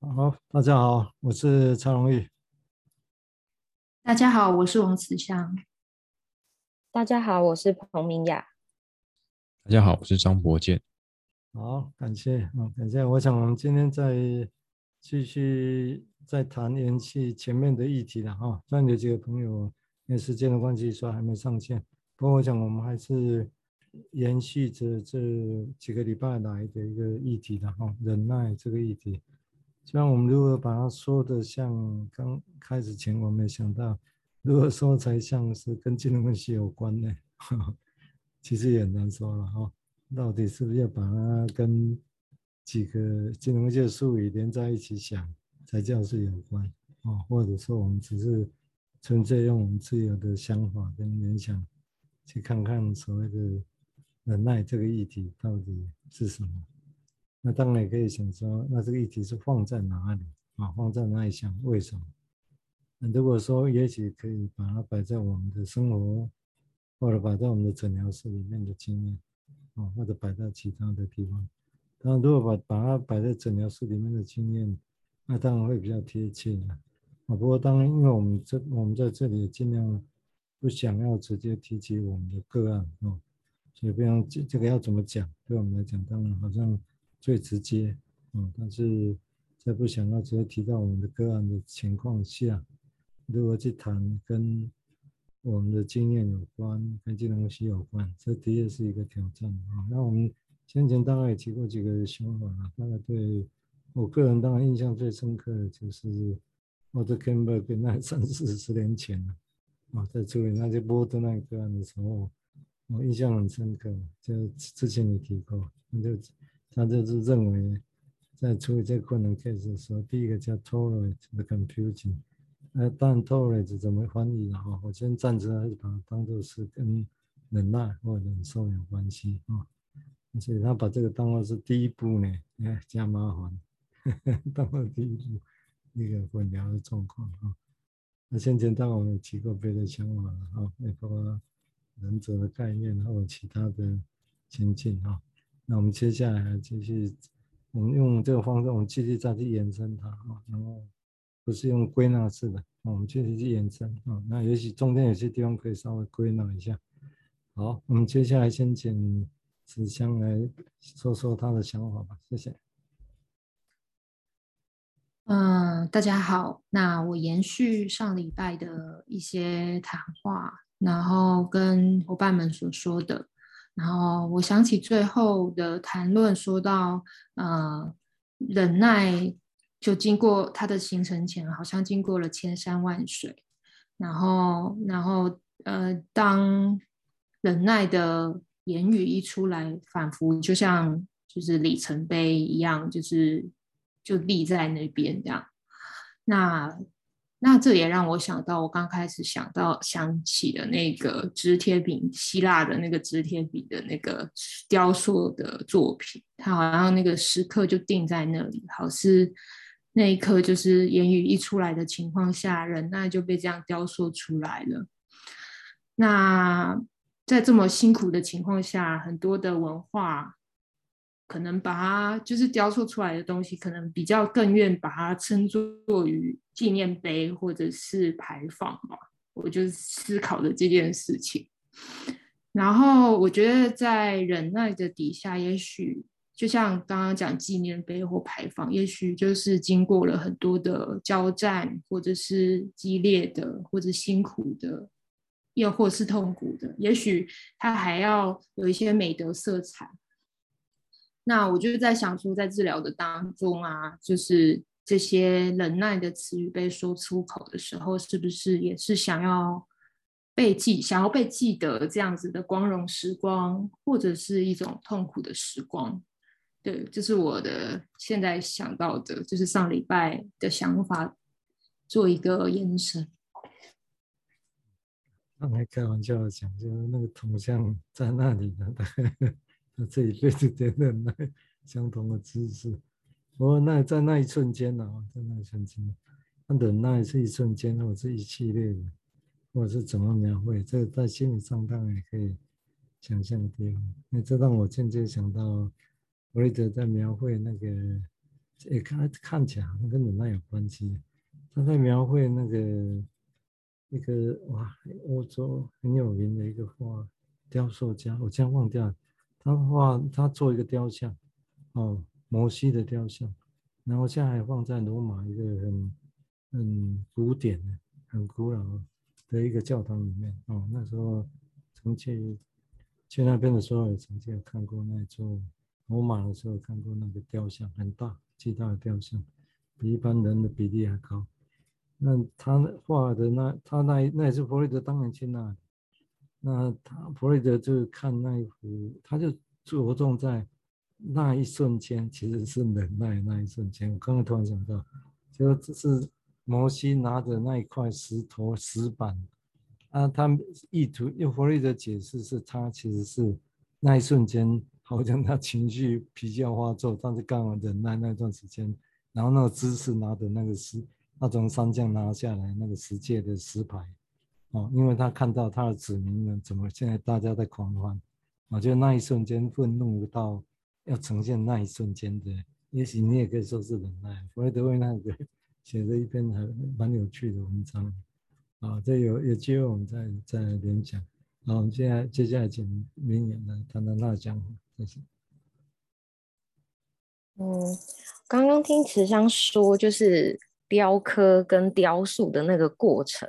好，大家好，我是蔡荣玉。大家好，我是王慈祥。大家好，我是彭明雅。大家好，我是张博健。好，感谢啊，感谢。我想我们今天再继续再谈延续前面的议题了哈。虽然有几个朋友因为时间的关系所以还没上线，不过我想我们还是延续着这几个礼拜来的一个议题的哈，忍耐这个议题。像我们如何把它说的像刚开始前我没想到，如何说才像是跟金融分析有关呢？其实也很难说了哈。到底是不是要把它跟几个金融界术语连在一起想，才叫是有关啊？或者说我们只是纯粹用我们自由的想法跟联想，去看看所谓的忍耐这个议题到底是什么？那当然也可以想说，那这个议题是放在哪里啊？放在哪里想？为什么？那如果说也许可以把它摆在我们的生活，或者摆在我们的诊疗室里面的经验，啊，或者摆在其他的地方。当然，如果把把它摆在诊疗室里面的经验，那当然会比较贴切。啊，不过当然，因为我们这我们在这里尽量不想要直接提及我们的个案啊，所以不用这这个要怎么讲，对我们来讲，当然好像。最直接，嗯，但是在不想要直接提到我们的个案的情况下，如何去谈跟我们的经验有关、跟金融分析有关，这的确是一个挑战啊。那我们先前大概也提过几个想法啊，大概对我个人当然印象最深刻的就是我的 Campbell 那三四十年前了啊，在处理那些波特那个案的时候，我印象很深刻，就之前也提过，那就。他就是认为，在处理这个困难 case 的时候，第一个叫 tolerate the confusion。那当 tolerate 怎么翻译的哈，我先暂时还是把它当做是跟忍耐或忍受有关系啊。所以他把这个当做是第一步呢，哎，加麻烦，当做第一步那个混淆的状况啊。那先前当我们提过别的想法了啊，也包括忍者的概念，或者其他的情境啊。那我们接下来继续，我们用这个方式，我们继续再去延伸它啊，然后不是用归纳式的，我们继续去延伸啊。那也许中间有些地方可以稍微归纳一下。好，我们接下来先请子香来说说他的想法吧，谢谢。嗯，大家好，那我延续上礼拜的一些谈话，然后跟伙伴们所说的。然后我想起最后的谈论，说到，呃，忍耐就经过它的形成前，好像经过了千山万水。然后，然后，呃，当忍耐的言语一出来，仿佛就像就是里程碑一样，就是就立在那边这样。那。那这也让我想到，我刚开始想到想起的那个直贴饼，希腊的那个直贴饼的那个雕塑的作品，它好像那个时刻就定在那里，好似那一刻就是言语一出来的情况下，人那就被这样雕塑出来了。那在这么辛苦的情况下，很多的文化。可能把它就是雕塑出来的东西，可能比较更愿把它称作于纪念碑或者是牌坊嘛。我就思考的这件事情。然后我觉得在忍耐的底下，也许就像刚刚讲纪念碑或牌坊，也许就是经过了很多的交战，或者是激烈的，或者辛苦的，又或是痛苦的。也许它还要有一些美德色彩。那我就在想说，在治疗的当中啊，就是这些忍耐的词语被说出口的时候，是不是也是想要被记，想要被记得这样子的光荣时光，或者是一种痛苦的时光？对，这是我的现在想到的，就是上礼拜的想法，做一个延伸。刚才开玩笑讲，就是那个铜像在那里呢。那这一辈子的忍耐，相同的知识。不过那在那一瞬间呢、啊，在那一瞬间，那忍耐是一瞬间，或者是一系列的，或者是怎么描绘，这在心理上当然也可以想象的。那这让我间接想到弗雷德在描绘那个也看看起来好像跟忍耐有关系。他在描绘那个一个哇，欧洲很有名的一个画雕塑家，我竟然忘掉了。他画他做一个雕像，哦，摩西的雕像，然后现在还放在罗马一个很很古典的、很古老的一个教堂里面。哦，那时候曾去去那边的时候，也曾经有看过那座。罗马的时候看过那个雕像，很大，巨大的雕像，比一般人的比例还高。那他画的那他那那也是弗洛伊德当年去那里，那他弗洛伊德就看那一幅，他就着重在那一瞬间，其实是忍耐那一瞬间。我刚刚突然想到，就这是摩西拿着那一块石头石板，啊，他意图用弗洛伊德解释是他其实是那一瞬间。好像他情绪脾气要发作，但是刚好忍耐那段时间，然后那个姿势拿的那个石，他从山上拿下来那个石界的石牌，哦，因为他看到他的子民们怎么现在大家在狂欢，我觉得那一瞬间愤怒到要呈现那一瞬间的，也许你也可以说是忍耐。弗洛伊德为那个写了一篇很蛮有趣的文章，啊，这有有机会我们再再来联讲。好，我们接下来接下来请明远来谈谈他的想法。嗯，刚刚听慈香说，就是雕刻跟雕塑的那个过程，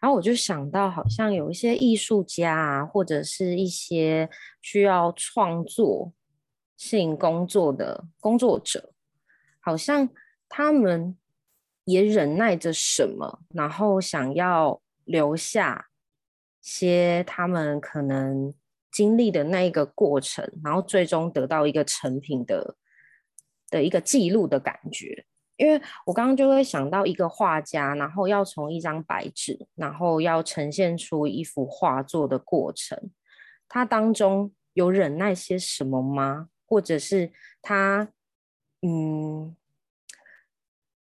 然后我就想到，好像有一些艺术家啊，或者是一些需要创作性工作的工作者，好像他们也忍耐着什么，然后想要留下些他们可能。经历的那一个过程，然后最终得到一个成品的的一个记录的感觉。因为我刚刚就会想到一个画家，然后要从一张白纸，然后要呈现出一幅画作的过程，他当中有忍耐些什么吗？或者是他，嗯，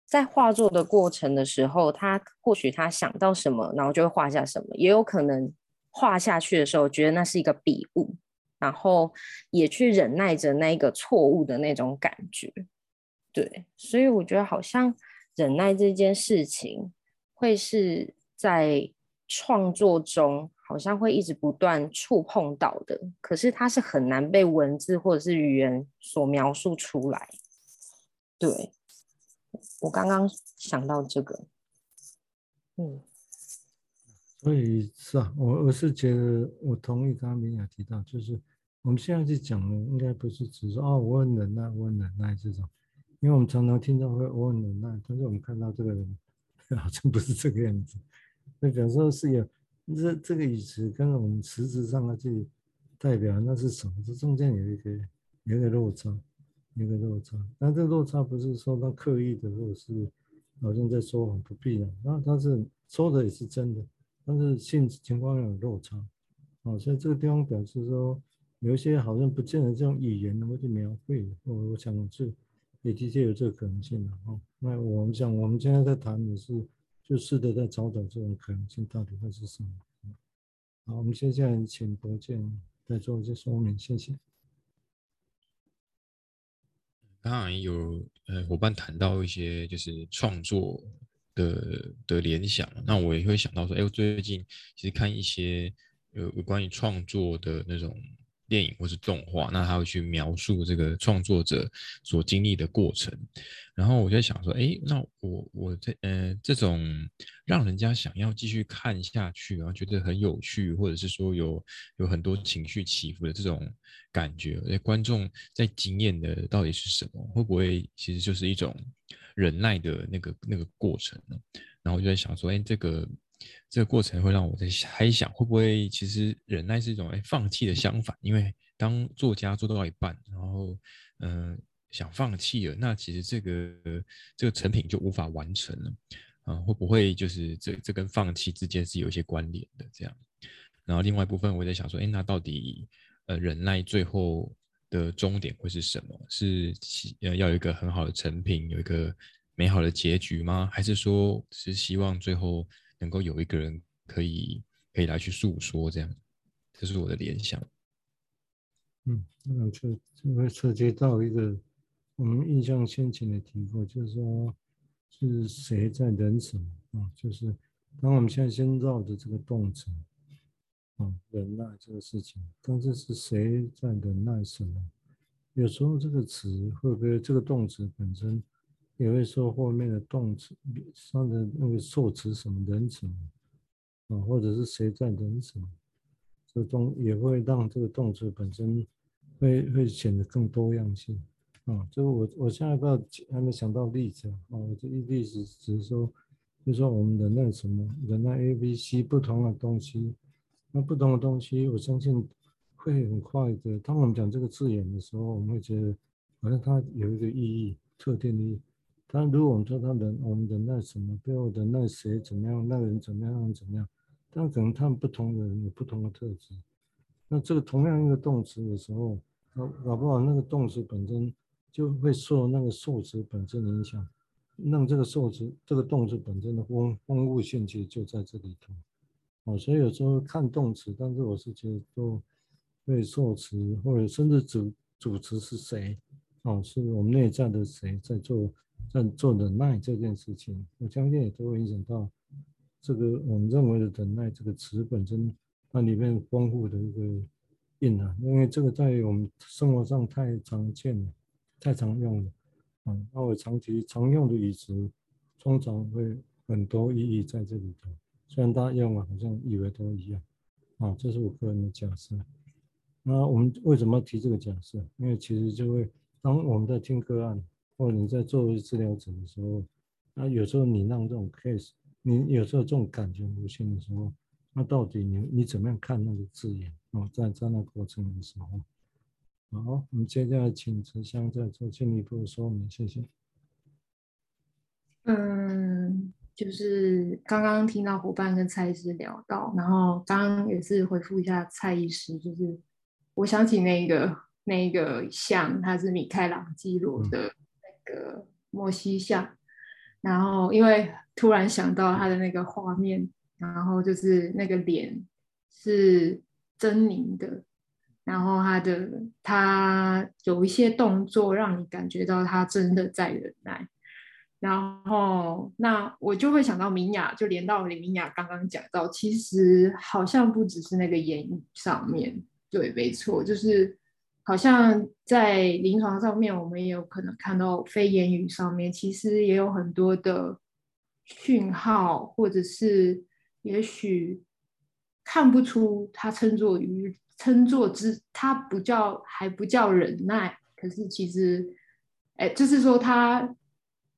在画作的过程的时候，他或许他想到什么，然后就会画下什么，也有可能。画下去的时候，觉得那是一个笔误，然后也去忍耐着那个错误的那种感觉，对，所以我觉得好像忍耐这件事情，会是在创作中好像会一直不断触碰到的，可是它是很难被文字或者是语言所描述出来。对，我刚刚想到这个，嗯。所以是啊，我我是觉得我同意刚刚明雅提到，就是我们现在去讲的，应该不是只说哦，我很忍耐，我很忍耐这种，因为我们常常听到会我很忍耐，但是我们看到这个人 好像不是这个样子，那有时候是有这这个语词跟我们实质上的去代表那是什么？这中间有一个有一个落差，有一个落差，但这落差不是说他刻意的，或者是好像在说谎不必然，那他是说的也是真的。但是性质情况有落差，哦，所以这个地方表示说，有一些好像不见得这种语言能够去描绘。我我想是也的确有这个可能性的哦。那我们想，我们现在在谈的是，就试着在找找这种可能性到底会是什么。好，我们接下来请博建再做一些说明，谢谢。刚刚有呃伙伴谈到一些就是创作。的的联想，那我也会想到说，哎，我最近其实看一些有关于创作的那种电影或是动画，那他会去描述这个创作者所经历的过程，然后我就在想说，哎，那我我这呃这种让人家想要继续看下去，然后觉得很有趣，或者是说有有很多情绪起伏的这种感觉，哎，观众在经验的到底是什么？会不会其实就是一种？忍耐的那个那个过程呢，然后我就在想说，哎，这个这个过程会让我在猜想，会不会其实忍耐是一种哎放弃的相反？因为当作家做到一半，然后嗯、想放弃了，那其实这个这个成品就无法完成了啊？会不会就是这这跟放弃之间是有一些关联的这样？然后另外一部分我在想说，哎，那到底呃忍耐最后？的终点会是什么？是希呃要有一个很好的成品，有一个美好的结局吗？还是说是希望最后能够有一个人可以可以来去诉说这样？这是我的联想。嗯，那这这会涉及到一个我们印象先前的提过，就是说是谁在忍什么啊？就是当我们现在先绕着这个动词啊，忍耐这个事情，但是是谁在忍耐什么？有时候这个词会不会这个动词本身也会说后面的动词上的那个受词什么人什么啊，或者是谁在人什么？这动也会让这个动词本身会会显得更多样性。啊，就我我现在不知道还没想到例子啊，我这一例子只是说，就说我们忍耐什么，忍耐 A、B、C 不同的东西，那不同的东西，我相信会很快的。当我们讲这个字眼的时候，我们会觉得好像它有一个意义，特定的意义。但如果我们说他忍，我们忍耐什么，背后忍耐谁怎么样，那个人怎么样，怎么样，但可能他们不同的人有不同的特质。那这个同样一个动词的时候，搞搞不好那个动词本身。就会受那个受词本身影响，让这个受词这个动词本身的丰丰富性其实就在这里头，哦，所以有时候看动词，但是我是觉得都会受词或者甚至主主词是谁，哦，是我们内在的谁在做在做忍耐这件事情，我相信也都会影响到这个我们认为的忍耐这个词本身它里面丰富的一个蕴含，因为这个在我们生活上太常见了。太常用了，嗯，那我长期常用的语词，通常会很多意义在这里头。虽然大家用了好像以为都一样，啊，这是我个人的假设。那我们为什么要提这个假设？因为其实就会当我们在听个案，或者你在作为治疗者的时候，那有时候你让这种 case，你有时候这种感觉无限的时候，那到底你你怎么样看那个字眼？哦，在在那过程的时候。好，我们接下来请慈香再做进一步的说明，谢谢。嗯，就是刚刚听到伙伴跟蔡医师聊到，然后刚刚也是回复一下蔡医师，就是我想起那个那个像，他是米开朗基罗的那个摩西像，然后因为突然想到他的那个画面，然后就是那个脸是狰狞的。然后他的他有一些动作，让你感觉到他真的在忍耐。然后那我就会想到明雅，就连到李明雅刚刚讲到，其实好像不只是那个言语上面，对，没错，就是好像在临床上面，我们也有可能看到非言语上面，其实也有很多的讯号，或者是也许看不出他称作于。称作之，他不叫，还不叫忍耐。可是其实，哎，就是说他，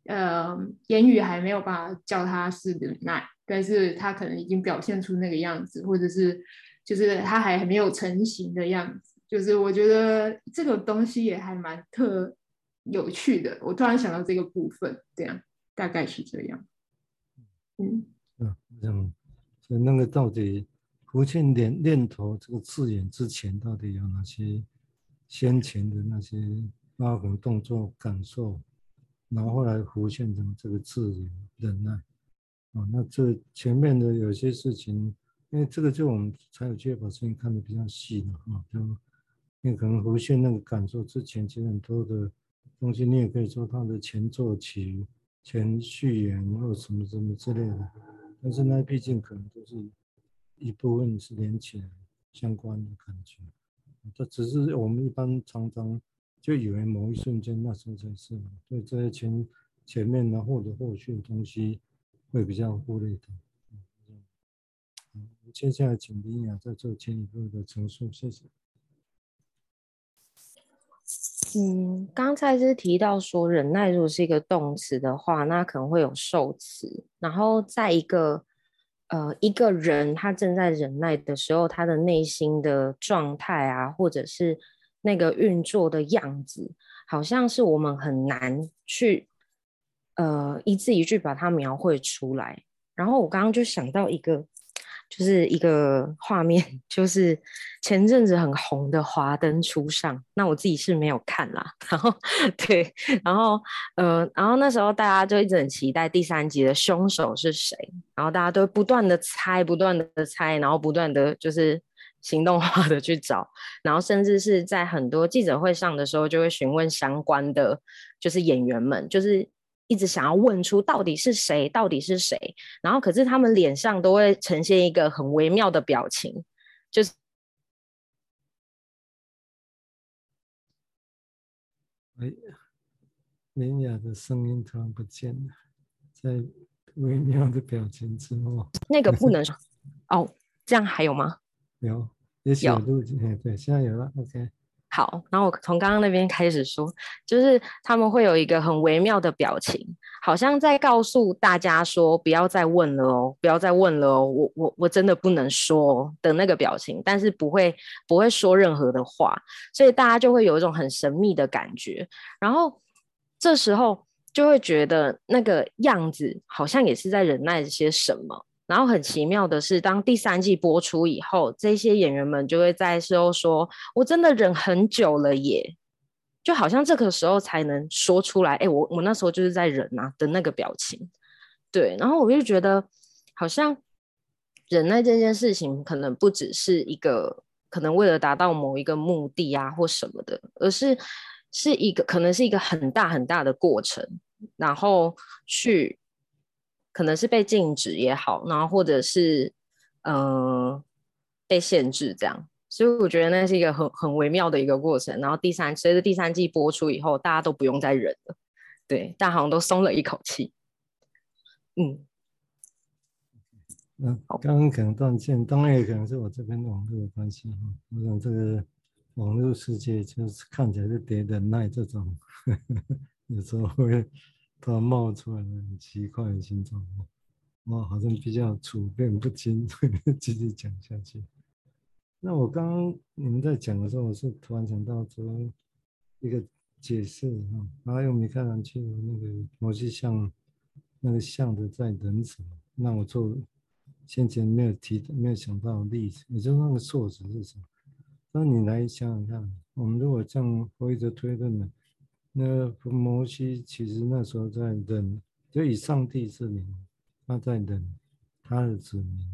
呃，言语还没有办法叫他是忍耐，但是他可能已经表现出那个样子，或者是，就是他还没有成型的样子。就是我觉得这个东西也还蛮特有趣的。我突然想到这个部分，这样大概是这样。嗯，嗯，这样，所以那个到底。浮现念念头这个字眼之前，到底有哪些先前的那些发魂动作感受，然后后来浮现成这个字眼忍耐啊？那这前面的有些事情，因为这个就我们才有机会把事情看得比较细嘛啊，就你可能浮现那个感受之前，其实很多的东西，你也可以说它的前奏曲、前序言或者什么什么之类的，但是那毕竟可能都是。一部分是连起来相关的感觉，这只是我们一般常常就以为某一瞬间那时候才是，所以这些前前面的或者后续的东西会比较忽略的。嗯，接下来请林雅再做进一步的陈述，谢谢。嗯，刚才是提到说忍耐如果是一个动词的话，那可能会有受词，然后再一个。呃，一个人他正在忍耐的时候，他的内心的状态啊，或者是那个运作的样子，好像是我们很难去呃一字一句把它描绘出来。然后我刚刚就想到一个。就是一个画面，就是前阵子很红的《华灯初上》，那我自己是没有看啦。然后 对，然后呃，然后那时候大家就一直很期待第三集的凶手是谁，然后大家都不断的猜，不断的猜，然后不断的就是行动化的去找，然后甚至是在很多记者会上的时候，就会询问相关的，就是演员们，就是一直想要问出到底是谁，到底是谁，然后可是他们脸上都会呈现一个很微妙的表情，就是。哎，连雅的声音突然不见了，在微妙的表情之后，那个不能说哦，这样还有吗？有，也许有录进去，对，现在有了，OK。好，然后我从刚刚那边开始说，就是他们会有一个很微妙的表情，好像在告诉大家说不要再问了哦，不要再问了哦，我我我真的不能说的那个表情，但是不会不会说任何的话，所以大家就会有一种很神秘的感觉，然后这时候就会觉得那个样子好像也是在忍耐些什么。然后很奇妙的是，当第三季播出以后，这些演员们就会在事后说：“我真的忍很久了耶。”就好像这个时候才能说出来。哎，我我那时候就是在忍啊的那个表情。对，然后我就觉得，好像忍耐这件事情，可能不只是一个，可能为了达到某一个目的啊或什么的，而是是一个，可能是一个很大很大的过程，然后去。可能是被禁止也好，然后或者是嗯、呃、被限制这样，所以我觉得那是一个很很微妙的一个过程。然后第三随着第三季播出以后，大家都不用再忍了，对，大家好像都松了一口气。嗯，那刚刚可能断线，当然也可能是我这边网络的关系哈。我想这个网络世界就是看起来是得忍耐这种，呵 呵有时候会。它冒出来了很奇怪的形状，哇，好像比较处变不惊，继续讲下去。那我刚刚你们在讲的时候，我是突然想到说一个解释哈，还有米开朗基罗那个摩西像，那个像的在等什么？那我做先前没有提、没有想到例子，也就是那个数值是什么？那你来想想看，我们如果这样回一直推论呢？那摩西其实那时候在忍，就以上帝之名，他在忍他的子民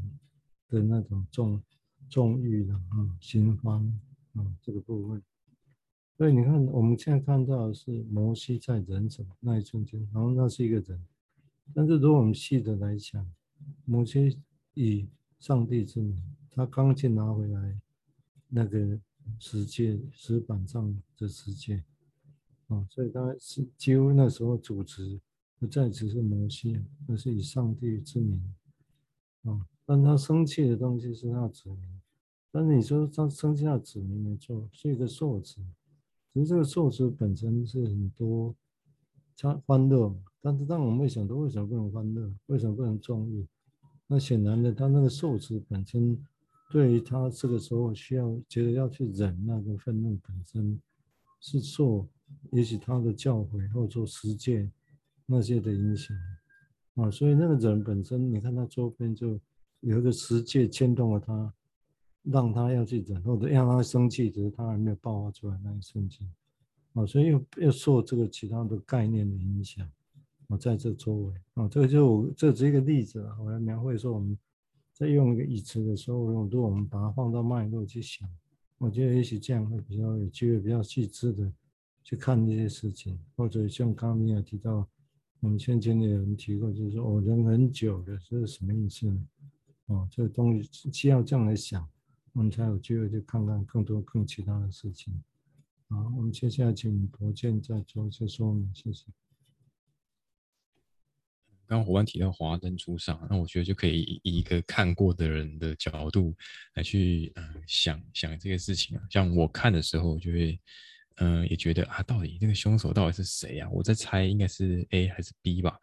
的那种重重欲的啊心慌啊这个部分。所以你看，我们现在看到的是摩西在忍什么那一瞬间，然后那是一个人。但是如果我们细的来想，摩西以上帝之名，他刚去拿回来那个十诫石板上的十诫。啊，所以他是几乎那时候主持不再只是摩西，而是以上帝之名啊。但他生气的东西是他的子民，但是你说他生气他子民没错，是一个受子，其实这个受子本身是很多他欢乐，但是当我们会想到为什么不能欢乐，为什么不能壮丽？那显然的，他那个受子本身对于他这个时候需要觉得要去忍那个愤怒本身是受。也许他的教诲或者说实践那些的影响啊，所以那个人本身，你看他周边就有一个实践牵动了他，让他要去忍，或者让他生气，只是他还没有爆发出来那一瞬间啊，所以又又受这个其他的概念的影响啊，在这周围啊，这个就这只是一个例子啊，我来描绘说我们在用一个语词的时候，如果我们把它放到脉络去想，我觉得也许这样会比较有机会，比较细致的。去看这些事情，或者像刚刚你也提到，我们先前也有人提过，就是说我人很久的，是什么意思呢？哦，这个东西需要这样来想，我们才有机会去看看更多更其他的事情。好，我们接下来请博建再做一些说明，谢谢。刚伙伴提到华灯初上，那我觉得就可以以一个看过的人的角度来去呃想想这个事情啊。像我看的时候，就会。嗯，也觉得啊，到底那个凶手到底是谁啊？我在猜，应该是 A 还是 B 吧。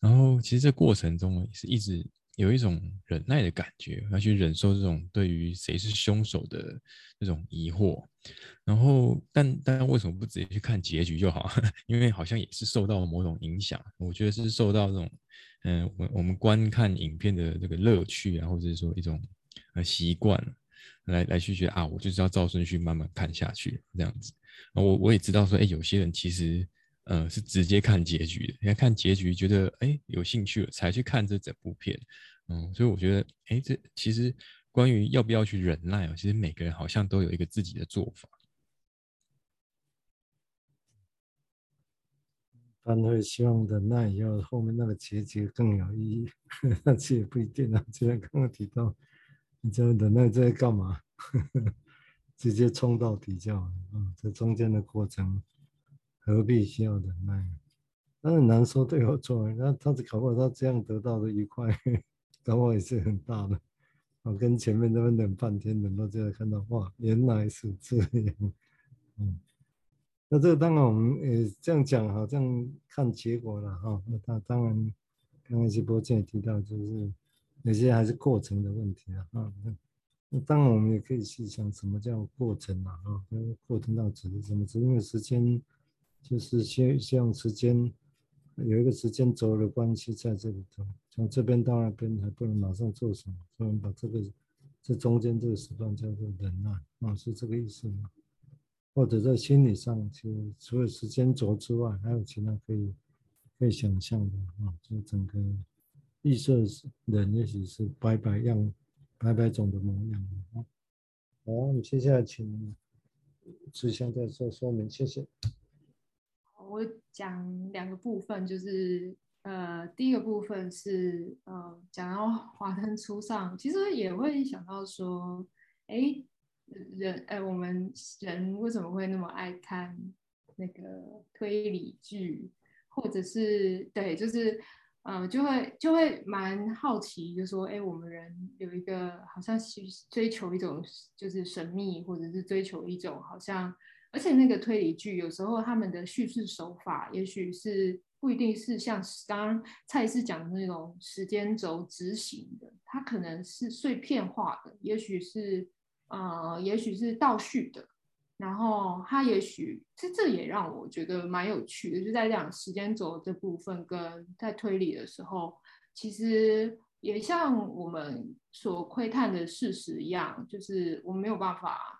然后其实这过程中也是一直有一种忍耐的感觉，要去忍受这种对于谁是凶手的这种疑惑。然后，但但为什么不直接去看结局就好？因为好像也是受到某种影响。我觉得是受到这种，嗯，我我们观看影片的这个乐趣啊，或者是说一种呃习惯，来来去觉得啊，我就是要照顺序慢慢看下去这样子。我我也知道说，哎，有些人其实，呃，是直接看结局的。你看看结局，觉得哎有兴趣了，才去看这整部片。嗯，所以我觉得，哎，这其实关于要不要去忍耐，其实每个人好像都有一个自己的做法。他会希望忍耐以后，后面那个结局更有意义，那这也不一定啊。就像刚刚提到，你这忍耐在干嘛？直接冲到底就好了啊！这中间的过程何必需要忍耐？那很难说对或错。那他只搞不好他这样得到的愉快，搞不好也是很大的。我跟前面那边等半天，等到这样看到哇，原来是这样，嗯。那这个当然我们也这样讲，好像看结果了哈。那当然，刚刚徐波健也提到，就是有些还是过程的问题啊。那当然我们也可以去想，什么叫过程啊？啊，那个过程到底指的什么？只因为时间，就是希希望时间有一个时间轴的关系在这里头，从这边到那边还不能马上做什么，所以我们把这个这中间这个时段叫做忍耐啊，是这个意思吗？或者在心理上，就除了时间轴之外，还有其他可以可以想象的啊，就整个预设人也许是百百样、百百种的模样啊。好，我们接下来请志祥再做说明，谢谢。我讲两个部分，就是呃，第一个部分是呃，讲到 华灯初上，其实也会想到说，哎。人，哎，我们人为什么会那么爱看那个推理剧，或者是对，就是，呃，就会就会蛮好奇，就说，哎，我们人有一个好像去追求一种就是神秘，或者是追求一种好像，而且那个推理剧有时候他们的叙事手法，也许是不一定是像刚刚蔡司讲的那种时间轴执行的，它可能是碎片化的，也许是。呃，也许是倒叙的，然后他也许这这也让我觉得蛮有趣的，就在讲时间轴这部分跟在推理的时候，其实也像我们所窥探的事实一样，就是我们没有办法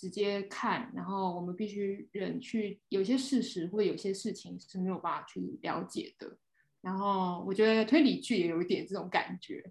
直接看，然后我们必须忍去有些事实或有些事情是没有办法去了解的。然后我觉得推理剧也有一点这种感觉，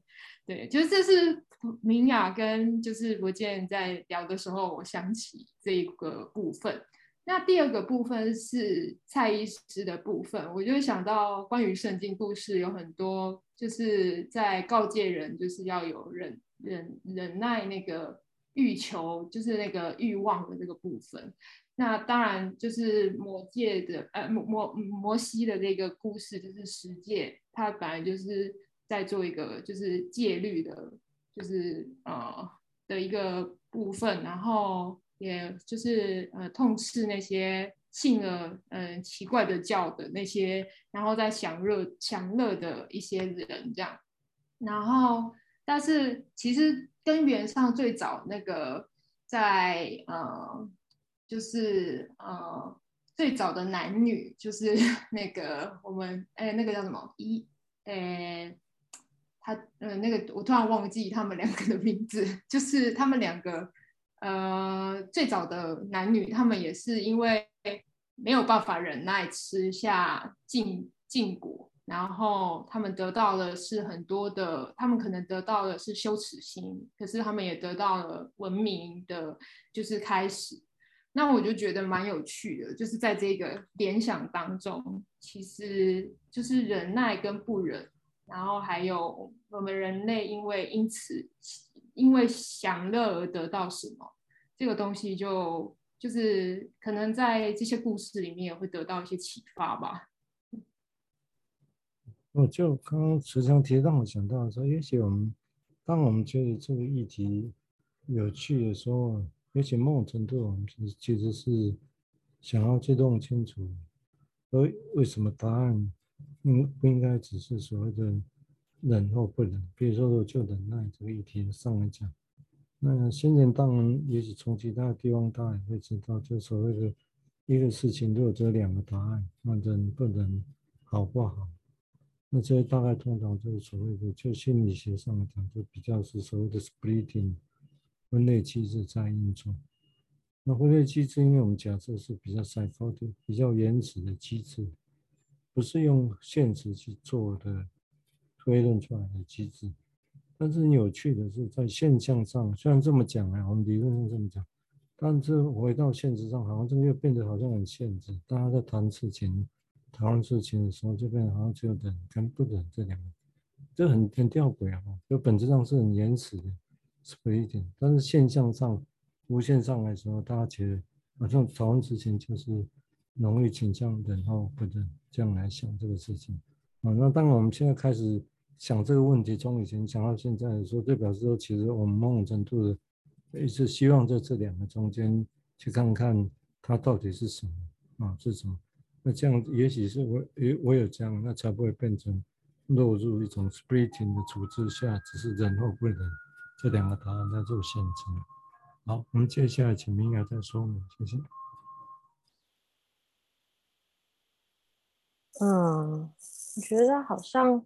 对，就是这是明雅跟就是博建在聊的时候，我想起这一个部分。那第二个部分是蔡医师的部分，我就想到关于圣经故事有很多，就是在告诫人就是要有忍忍忍耐那个欲求，就是那个欲望的这个部分。那当然就是魔界的，呃，摩摩摩西的这个故事，就是十诫，他本来就是在做一个就是戒律的，就是呃的一个部分，然后也就是呃痛斥那些信了嗯、奇怪的教的那些，然后在享乐享乐的一些人这样，然后但是其实根源上最早那个在呃。就是呃，最早的男女就是 那个我们哎，那个叫什么一哎，他呃那个我突然忘记他们两个的名字，就是他们两个呃最早的男女，他们也是因为没有办法忍耐吃下禁禁果，然后他们得到的是很多的，他们可能得到的是羞耻心，可是他们也得到了文明的，就是开始。那我就觉得蛮有趣的，就是在这个联想当中，其实就是忍耐跟不忍，然后还有我们人类因为因此因为享乐而得到什么，这个东西就就是可能在这些故事里面也会得到一些启发吧。我就刚刚时常提让我想到说，也许我们当我们觉得这个议题有趣的时候。而且某种程度，我们其实是想要去弄清楚，而为什么答案应不应该只是所谓的忍或不忍？比如说，我就忍耐这个议题上来讲，那先前当然也许从其他地方，大家也会知道，就所谓的一个事情，如果只有两个答案，那忍不忍好不好？那这些大概通常就是所谓的，就心理学上来讲，就比较是所谓的 splitting。分类机制在运作，那分类机制，因为我们假设是比较 psychotic 比较原始的机制，不是用现实去做的推论出来的机制，但是有趣的是，在现象上虽然这么讲啊，我们理论上这么讲，但是回到现实上，好像这个又变得好像很限制。大家在谈事情、讨论事情的时候，就变得好像只有忍跟不忍这两个，这很很吊诡啊！就本质上是很原始的，是不一点。但是现象上、无限上来说，大家觉得好像讨论事情就是容易倾向忍或不忍，这样来想这个事情啊。那当然我们现在开始。想这个问题，从以前想到现在来说，这表示说，其实我们某种程度的，一直希望在这两个中间去看看它到底是什么啊，是什么？那这样也许是我，也，我有这样，那才不会变成落入一种 splitting 的处置下，只是忍或不忍这两个答案在做选择。好，我们接下来请明雅再说明，谢谢。嗯，我觉得好像。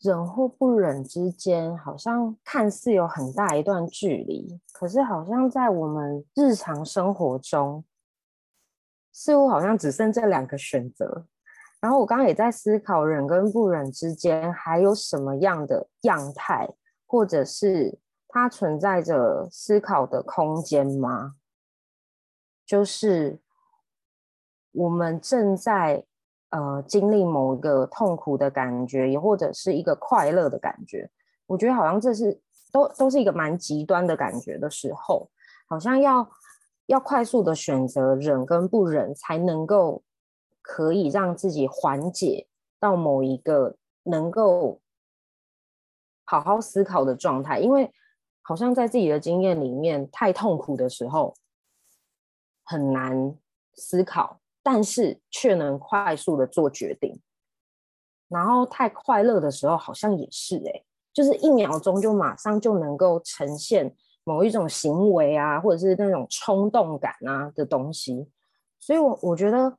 忍或不忍之间，好像看似有很大一段距离，可是好像在我们日常生活中，似乎好像只剩这两个选择。然后我刚刚也在思考，忍跟不忍之间还有什么样的样态，或者是它存在着思考的空间吗？就是我们正在。呃，经历某一个痛苦的感觉，也或者是一个快乐的感觉，我觉得好像这是都都是一个蛮极端的感觉的时候，好像要要快速的选择忍跟不忍，才能够可以让自己缓解到某一个能够好好思考的状态，因为好像在自己的经验里面，太痛苦的时候很难思考。但是却能快速的做决定，然后太快乐的时候好像也是哎、就是一秒钟就马上就能够呈现某一种行为啊，或者是那种冲动感啊的东西，所以我我觉得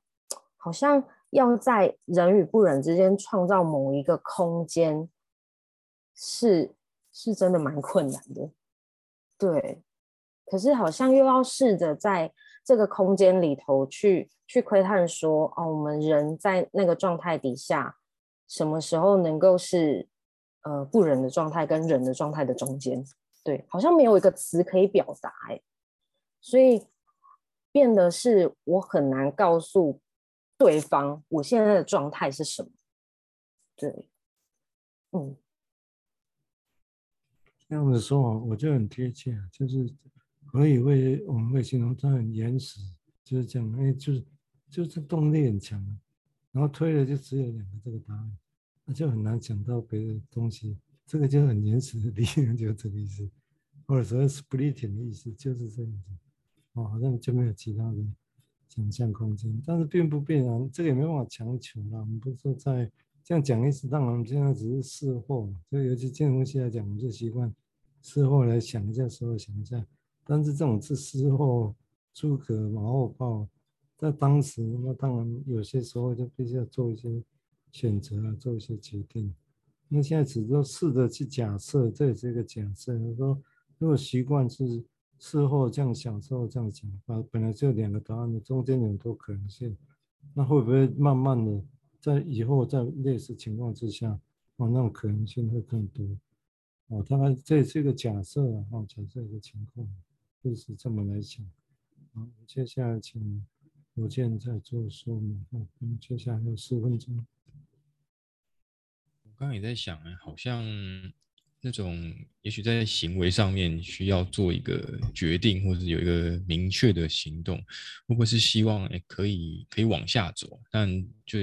好像要在人与不忍之间创造某一个空间，是是真的蛮困难的，对，可是好像又要试着在。这个空间里头去去窥探说，说哦，我们人在那个状态底下，什么时候能够是呃不忍的状态跟忍的状态的中间？对，好像没有一个词可以表达哎，所以变得是我很难告诉对方我现在的状态是什么。对，嗯，这样子说，我觉得很贴切，就是。可以为我们会形容它很原始，就是这样，因为就是就是动力很强，然后推了就只有两个这个答案，那就很难讲到别的东西。这个就很原始的理论，就是这个意思，或者说 splitting 的意思就是这样子。哦，好像就没有其他的想象空间，但是并不必然，这个也没办法强求啦。我们不是在这样讲意思，当然我们现在只是事后，所以尤其这种东西来讲，我们就习惯事后来想一下，事后想一下。但是这种是事后诸葛马后炮，在当时那当然有些时候就必须要做一些选择啊，做一些决定。那现在只是试着去假设，这也是一个假设。说如果习惯是事后这样想，事后这样想，啊，本来就两个答案的，中间有很多可能性，那会不会慢慢的在以后在类似情况之下，哦，那种可能性会更多？哦，当然这是一个假设啊，哦，假设一个情况。就是这么来讲，好，接下来请罗健再做说明。好，我们接下来还有四分钟。我刚刚也在想，好像那种也许在行为上面需要做一个决定，或者有一个明确的行动，会不会是希望哎可以可以往下走？但就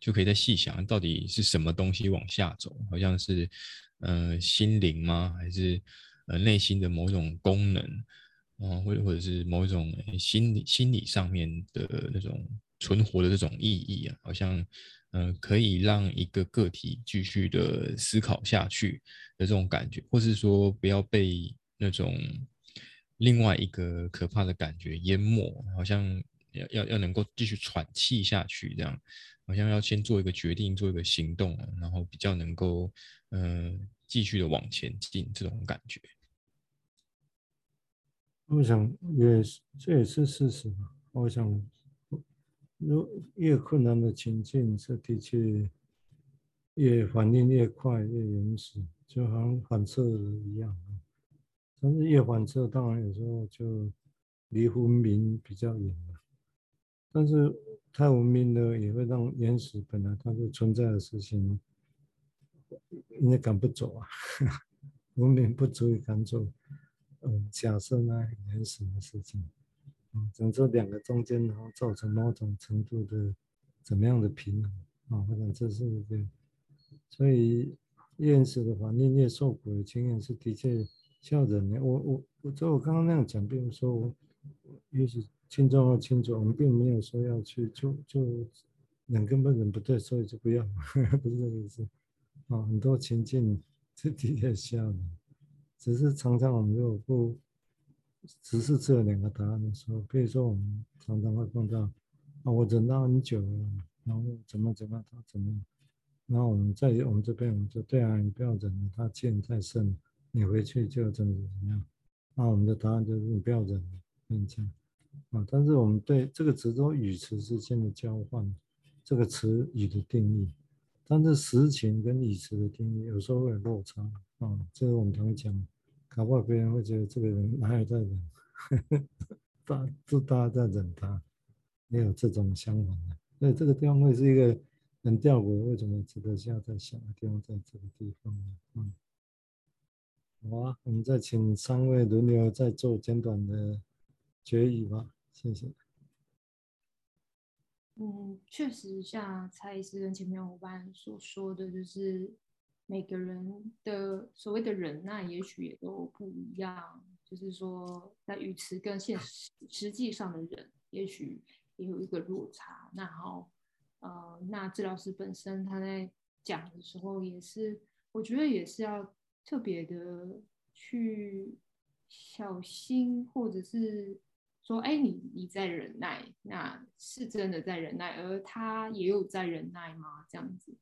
就可以再细想，到底是什么东西往下走？好像是呃心灵吗？还是呃内心的某种功能？嗯，或者或者是某一种心理心理上面的那种存活的这种意义啊，好像、呃、可以让一个个体继续的思考下去的这种感觉，或是说不要被那种另外一个可怕的感觉淹没，好像要要要能够继续喘气下去，这样好像要先做一个决定，做一个行动，然后比较能够嗯、呃、继续的往前进这种感觉。我想也是，这也是事实。我想，如越困难的情境，是的确越反应越快、越原始，就好像反射一样。但是越反射，当然有时候就离文明比较远了。但是太文明的也会让原始本来它就存在的事情，应该赶不走啊。文明不足以赶走，嗯，假设那很原始的事情，嗯，整这两个中间，然后造成某种程度的怎么样的平衡啊？我想这是一个，所以原始的话，念念受苦的经验是的确吓人的。我我我就我刚刚那样讲，比如说我，也许轻重要轻重，我们并没有说要去就就人根本人不对，所以就不要，不是这个意思啊。很多情境。这的确吓人，只是常常我们如果不，只是这两个答案的时候，比如说我们常常会碰到，啊，我忍到很久了，然后怎么怎么他怎么样，然后我们在我们这边我们就对啊，你不要忍了，他剑在身，你回去就怎么怎么样，那我们的答案就是你不要忍了，跟你讲，啊，但是我们对这个词中语词之间的交换，这个词语的定义。但是实情跟语词的定义有时候会有落差啊、这是我们常讲，搞不好别人会觉得这个人哪有在忍，大就大在忍他，没有这种想法的，所以这个地方会是一个很吊诡，为什么值得下在想的地方在这个地方呢？嗯，好啊，我们再请三位轮流再做简短的结语吧，谢谢。嗯，确实像蔡医师跟前面伙伴所说的，就是每个人的所谓的忍耐，也许也都不一样。就是说，在语词跟现实实际上的忍，也许也有一个落差。然后，呃，那治疗师本身他在讲的时候，也是我觉得也是要特别的去小心，或者是。说，哎，你你在忍耐，那是真的在忍耐，而他也有在忍耐吗？这样子，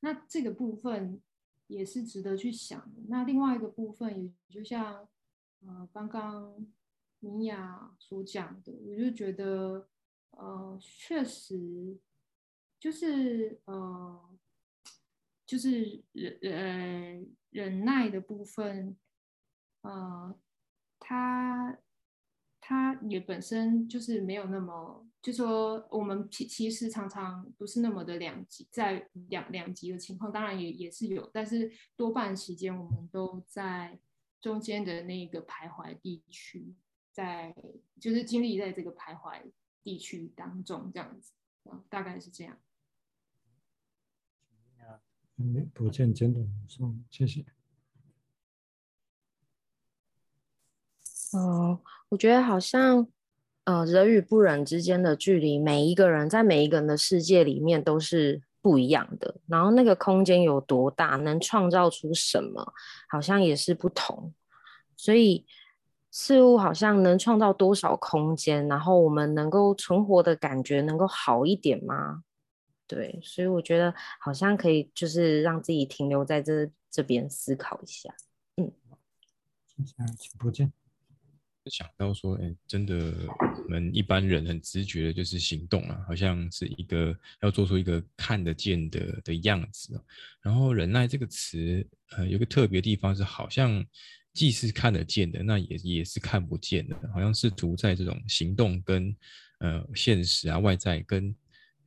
那这个部分也是值得去想的。那另外一个部分，也就像呃刚刚米娅所讲的，我就觉得呃确实就是呃就是忍呃忍耐的部分，呃他。他也本身就是没有那么，就说我们其其实常常不是那么的两极，在两两极的情况，当然也也是有，但是多半时间我们都在中间的那个徘徊地区，在就是经历在这个徘徊地区当中这样子，大概是这样。嗯，不见简短送，谢谢。哦，我觉得好像，呃，人与不人之间的距离，每一个人在每一个人的世界里面都是不一样的。然后那个空间有多大，能创造出什么，好像也是不同。所以事物好像能创造多少空间，然后我们能够存活的感觉能够好一点吗？对，所以我觉得好像可以，就是让自己停留在这这边思考一下。嗯，谢谢，请不见。想到说，哎，真的，我们一般人很直觉的就是行动啊，好像是一个要做出一个看得见的的样子。然后忍耐这个词，呃，有个特别地方是，好像既是看得见的，那也也是看不见的，好像试图在这种行动跟呃现实啊外在跟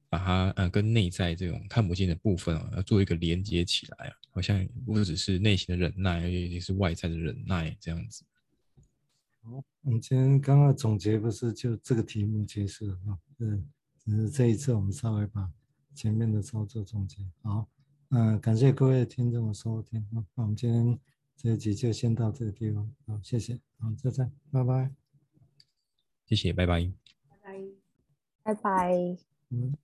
把它呃跟内在这种看不见的部分啊，要做一个连接起来啊，好像不只是内心的忍耐，也是外在的忍耐这样子。好，我们今天刚刚总结不是就这个题目结束了啊？嗯，只是这一次我们稍微把前面的操作总结。好，嗯，感谢各位听众的收听。那我们今天这一集就先到这个地方。好，谢谢。好，再见，拜拜。谢谢，拜拜。拜拜。拜拜。嗯。